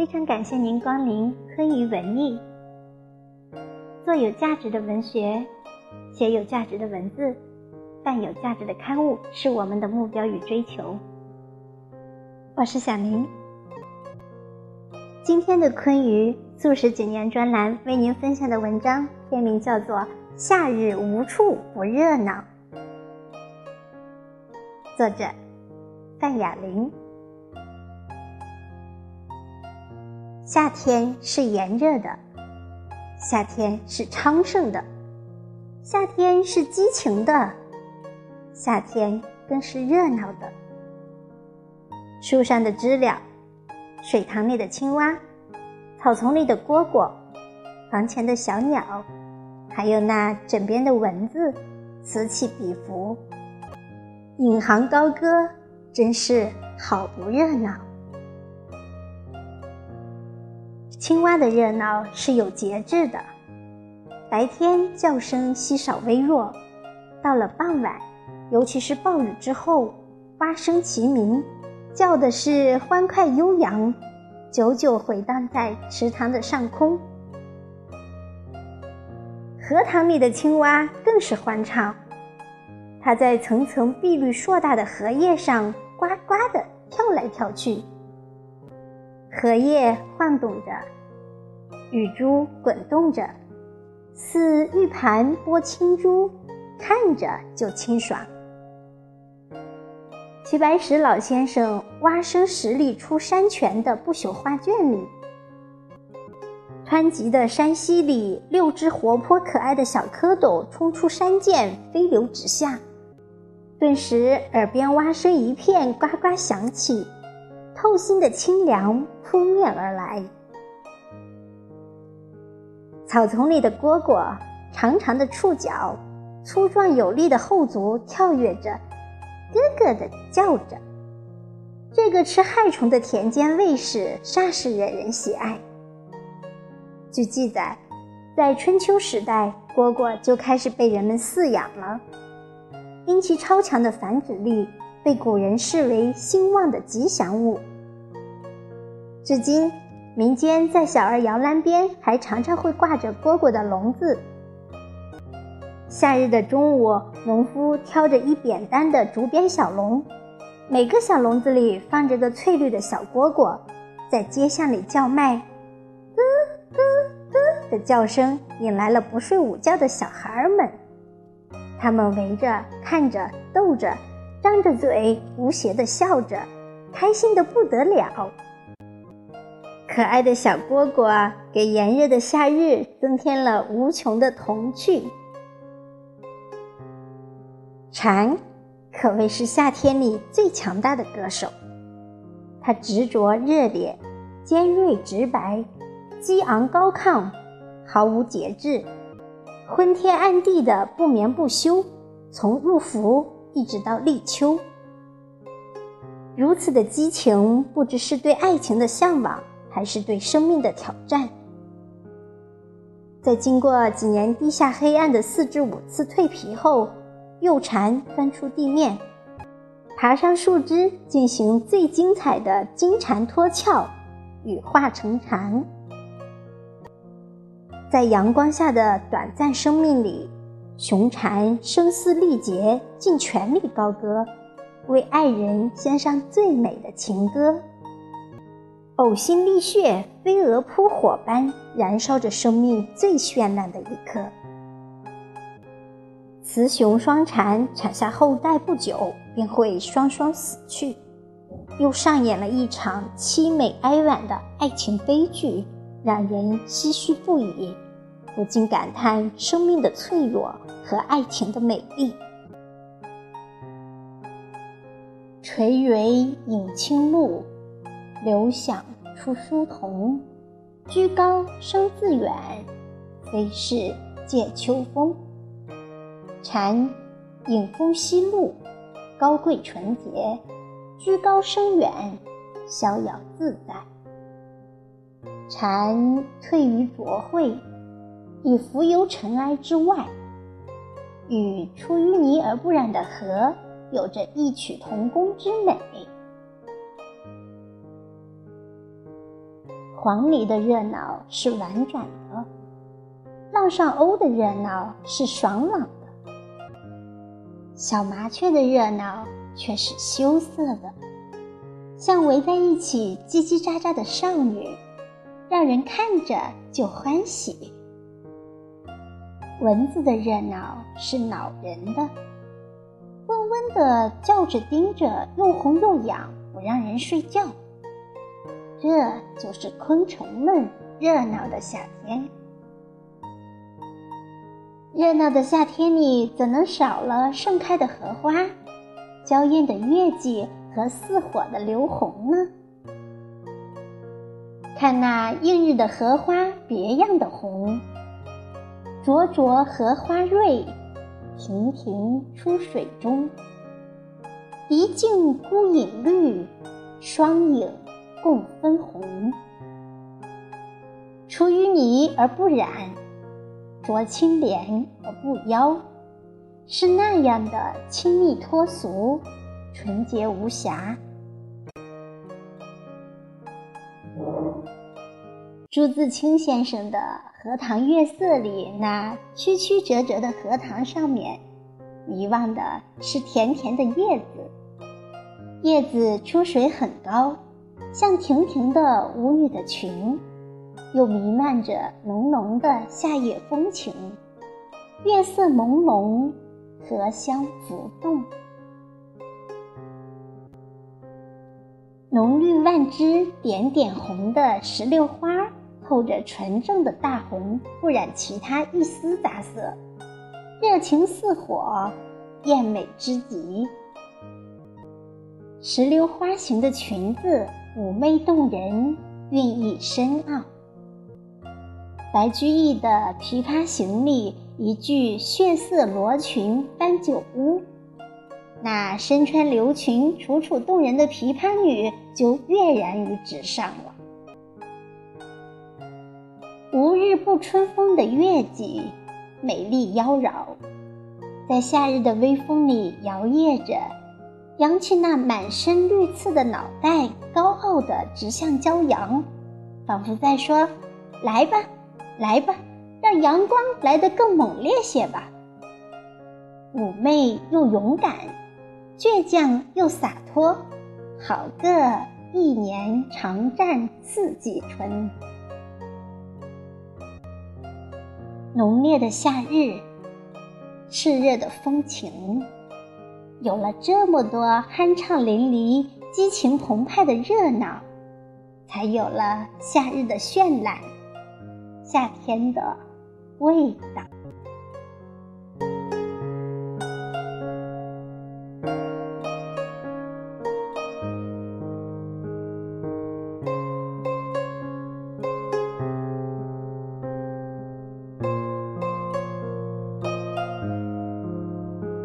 非常感谢您光临昆于文艺。做有价值的文学，写有价值的文字，办有价值的刊物，是我们的目标与追求。我是小明。今天的昆于素食几年专栏为您分享的文章，篇名叫做《夏日无处不热闹》，作者范雅玲。夏天是炎热的，夏天是昌盛的，夏天是激情的，夏天更是热闹的。树上的知了，水塘里的青蛙，草丛里的蝈蝈，房前的小鸟，还有那枕边的蚊子，此起彼伏，引吭高歌，真是好不热闹。青蛙的热闹是有节制的，白天叫声稀少微弱，到了傍晚，尤其是暴雨之后，蛙声齐鸣，叫的是欢快悠扬，久久回荡在池塘的上空。荷塘里的青蛙更是欢畅，它在层层碧绿硕大的荷叶上呱呱地跳来跳去。荷叶晃动着，雨珠滚动着，似玉盘拨青珠，看着就清爽。齐白石老先生《蛙声十里出山泉》的不朽画卷里，湍急的山溪里，六只活泼可爱的小蝌蚪冲出山涧，飞流直下，顿时耳边蛙声一片，呱呱响起。透心的清凉扑面而来，草丛里的蝈蝈，长长的触角，粗壮有力的后足跳跃着，咯咯的叫着。这个吃害虫的田间卫士煞是惹人喜爱。据记载，在春秋时代，蝈蝈就开始被人们饲养了，因其超强的繁殖力，被古人视为兴旺的吉祥物。至今，民间在小儿摇篮边还常常会挂着蝈蝈的笼子。夏日的中午，农夫挑着一扁担的竹编小笼，每个小笼子里放着个翠绿的小蝈蝈，在街巷里叫卖，咯咯咯的叫声引来了不睡午觉的小孩们，他们围着看着，逗着，张着嘴，无邪的笑着，开心的不得了。可爱的小蝈蝈给炎热的夏日增添了无穷的童趣。蝉可谓是夏天里最强大的歌手，它执着热烈、尖锐直白、激昂高亢，毫无节制，昏天暗地的不眠不休，从入伏一直到立秋。如此的激情，不知是对爱情的向往。还是对生命的挑战。在经过几年地下黑暗的四至五次蜕皮后，幼蝉钻出地面，爬上树枝，进行最精彩的金蝉脱壳羽化成蝉。在阳光下的短暂生命里，雄蝉声嘶力竭，尽全力高歌，为爱人献上最美的情歌。呕心沥血，飞蛾扑火般燃烧着生命最绚烂的一刻。雌雄双蝉产下后代不久便会双双死去，又上演了一场凄美哀婉的爱情悲剧，让人唏嘘不已，不禁感叹生命的脆弱和爱情的美丽。垂緌饮清露。流响出书童，居高声自远，非是借秋风。蝉迎风息露，高贵纯洁，居高声远，逍遥自在。蝉退于浊秽，以浮游尘埃之外，与出淤泥而不染的荷有着异曲同工之美。黄鹂的热闹是婉转的，浪上鸥的热闹是爽朗的，小麻雀的热闹却是羞涩的，像围在一起叽叽喳喳的少女，让人看着就欢喜。蚊子的热闹是恼人的，嗡嗡的叫着，盯着，又红又痒，不让人睡觉。这就是昆虫们热闹的夏天。热闹的夏天里，怎能少了盛开的荷花、娇艳的月季和似火的流红呢？看那映日的荷花，别样的红。灼灼荷花蕊，亭亭出水中。一径孤影绿，双影共分红。出淤泥而不染，濯清涟而不妖，是那样的亲密脱俗，纯洁无瑕。朱自清先生的《荷塘月色》里，那曲曲折折的荷塘上面，遗忘的是甜甜的叶子。叶子出水很高，像亭亭的舞女的裙，又弥漫着浓浓的夏夜风情。月色朦胧，荷香浮动，浓绿万枝，点点红的石榴花。透着纯正的大红，不染其他一丝杂色，热情似火，艳美之极。石榴花形的裙子妩媚动人，韵意深奥。白居易的《琵琶行》里一句“血色罗裙翻酒污”，那身穿流裙、楚楚动人的琵琶女就跃然于纸上了。无日不春风的月季，美丽妖娆，在夏日的微风里摇曳着，扬起那满身绿刺的脑袋，高傲的直向骄阳，仿佛在说：“来吧，来吧，让阳光来得更猛烈些吧。”妩媚又勇敢，倔强又洒脱，好个一年常战四季春。浓烈的夏日，炽热的风情，有了这么多酣畅淋漓、激情澎湃的热闹，才有了夏日的绚烂，夏天的味道。